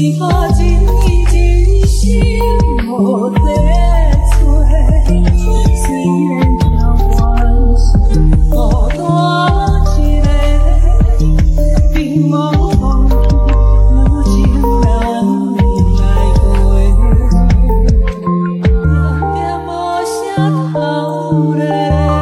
Hãy subscribe cho kênh Ghiền Mì Gõ Để